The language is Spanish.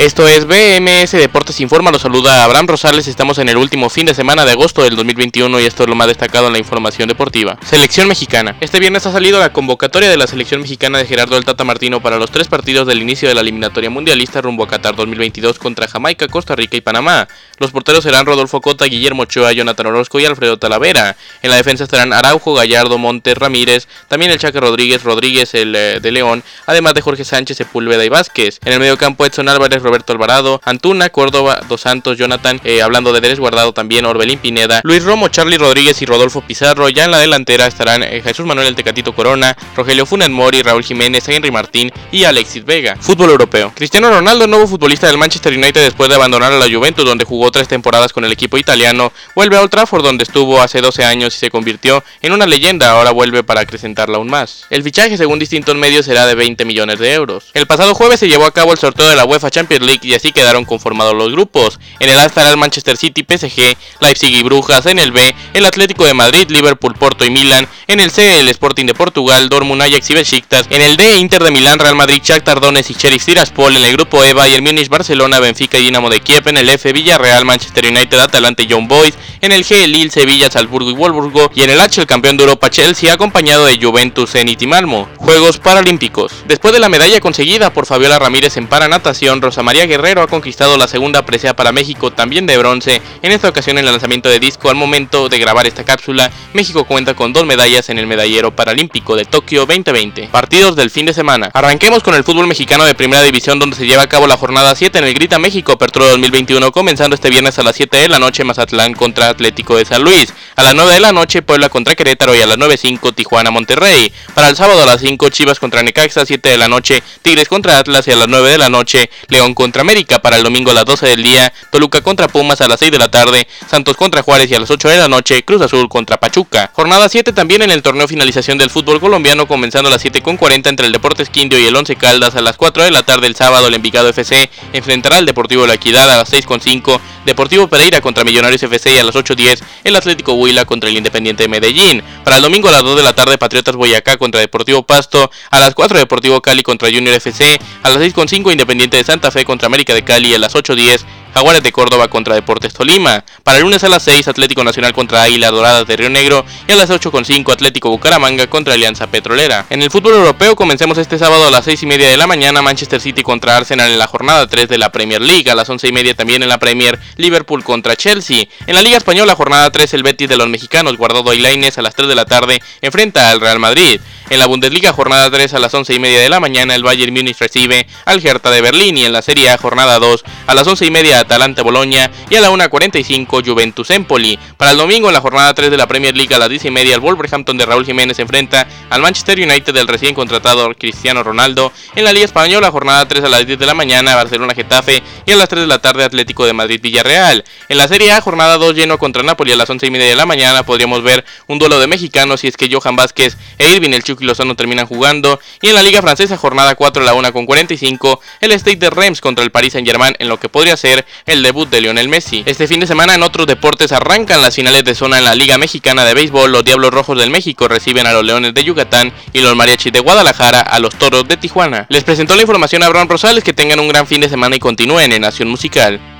Esto es BMS Deportes Informa, los saluda Abraham Rosales, estamos en el último fin de semana de agosto del 2021 y esto es lo más destacado en la información deportiva. Selección mexicana. Este viernes ha salido la convocatoria de la selección mexicana de Gerardo El Tata Martino para los tres partidos del inicio de la eliminatoria mundialista rumbo a Qatar 2022 contra Jamaica, Costa Rica y Panamá. Los porteros serán Rodolfo Cota, Guillermo Ochoa, Jonathan Orozco y Alfredo Talavera. En la defensa estarán Araujo, Gallardo, Montes, Ramírez, también el Chaque Rodríguez, Rodríguez el eh, de León, además de Jorge Sánchez, Sepúlveda y Vázquez. En el medio campo Edson Álvarez, Roberto Alvarado, Antuna, Córdoba, Dos Santos, Jonathan, eh, hablando de Deres Guardado también, Orbelín Pineda, Luis Romo, Charlie Rodríguez y Rodolfo Pizarro. Ya en la delantera estarán eh, Jesús Manuel El Tecatito Corona, Rogelio Funes Mori, Raúl Jiménez, Henry Martín y Alexis Vega. Fútbol europeo. Cristiano Ronaldo, nuevo futbolista del Manchester United después de abandonar a la Juventus, donde jugó tres temporadas con el equipo italiano, vuelve a Old Trafford, donde estuvo hace 12 años y se convirtió en una leyenda. Ahora vuelve para acrecentarla aún más. El fichaje, según distintos medios, será de 20 millones de euros. El pasado jueves se llevó a cabo el sorteo de la UEFA Champions League y así quedaron conformados los grupos. En el A estará el Manchester City, PSG, Leipzig y Brujas. En el B, el Atlético de Madrid, Liverpool, Porto y Milan. En el C, el Sporting de Portugal, Dortmund, Ajax y Besiktas. En el D, Inter de Milán, Real Madrid, Shakhtar Donetsk y Sheriff Tiraspol. En el grupo E, Bayern Múnich, Barcelona, Benfica y Dinamo de Kiev. En el F, Villarreal, Manchester United, Atalanta y John Boys. En el G, Lille, Sevilla, Salzburgo y Wolfsburgo. Y en el H, el campeón de Europa, Chelsea, acompañado de Juventus, Zenit y Malmo. Juegos Paralímpicos. Después de la medalla conseguida por Fabiola Ramírez en paranatación, Rosa María Guerrero ha conquistado la segunda presea para México, también de bronce. En esta ocasión, en el lanzamiento de disco, al momento de grabar esta cápsula, México cuenta con dos medallas en el medallero paralímpico de Tokio 2020. Partidos del fin de semana. Arranquemos con el fútbol mexicano de primera división, donde se lleva a cabo la jornada 7 en el Grita México Apertura 2021, comenzando este viernes a las 7 de la noche Mazatlán contra Atlético de San Luis. A las 9 de la noche Puebla contra Querétaro y a las 9.05 Tijuana Monterrey. Para el sábado a las 5 Chivas contra Necaxa, 7 de la noche Tigres contra Atlas y a las 9 de la noche León contra América. Para el domingo a las 12 del día Toluca contra Pumas a las 6 de la tarde, Santos contra Juárez y a las 8 de la noche Cruz Azul contra Pachuca. Jornada 7 también en el torneo finalización del fútbol colombiano comenzando a las 7 con 40 entre el Deportes Quindio y el 11 Caldas a las 4 de la tarde el sábado el Envigado FC enfrentará al Deportivo La Equidad a las 6 con 5, Deportivo Pereira contra Millonarios FC a las 8.10 el Atlético Huila contra el Independiente de Medellín. Para el domingo a las 2 de la tarde Patriotas Boyacá contra Deportivo Pasto, a las 4 Deportivo Cali contra Junior FC, a las 6 con 5 Independiente de Santa Fe contra América de Cali. A las 8.10 Jaguares de Córdoba contra Deportes Tolima. Para el lunes a las 6 Atlético Nacional contra Águila Doradas de Río Negro y a las 8.5 Atlético Bucaramanga contra Alianza Petrolera. En el fútbol europeo comencemos este sábado a las 6 y media de la mañana Manchester City contra Arsenal en la jornada 3 de la Premier League. A las 11 y media también en la Premier Liverpool contra Chelsea. En la Liga Española jornada 3 el Betis de los mexicanos Guardado y a las 3 de la tarde enfrenta al Real Madrid. En la Bundesliga jornada 3 a las 11 y media de la mañana el Bayern Múnich recibe al Hertha de Berlín y en la Serie A jornada 2 a las 11 y media Atalanta Boloña y a la 1.45 Juventus Empoli. Para el domingo en la jornada 3 de la Premier League a las 10 y media el Wolverhampton de Raúl Jiménez enfrenta al Manchester United del recién contratado Cristiano Ronaldo. En la Liga Española jornada 3 a las 10 de la mañana Barcelona Getafe y a las 3 de la tarde Atlético de Madrid Villarreal. En la Serie A jornada 2 lleno contra Napoli a las 11 y media de la mañana podríamos ver un duelo de mexicanos si es que Johan Vázquez e Irving el Chucky Lozano terminan jugando. Y en la Liga Francesa, jornada 4, la 1 con 45, el State de Reims contra el Paris Saint Germain en lo que podría ser el debut de Lionel Messi. Este fin de semana en otros deportes arrancan las finales de zona en la Liga Mexicana de Béisbol. Los Diablos Rojos del México reciben a los Leones de Yucatán y los Mariachis de Guadalajara a los Toros de Tijuana. Les presentó la información a Abraham Rosales. Que tengan un gran fin de semana y continúen en Nación Musical.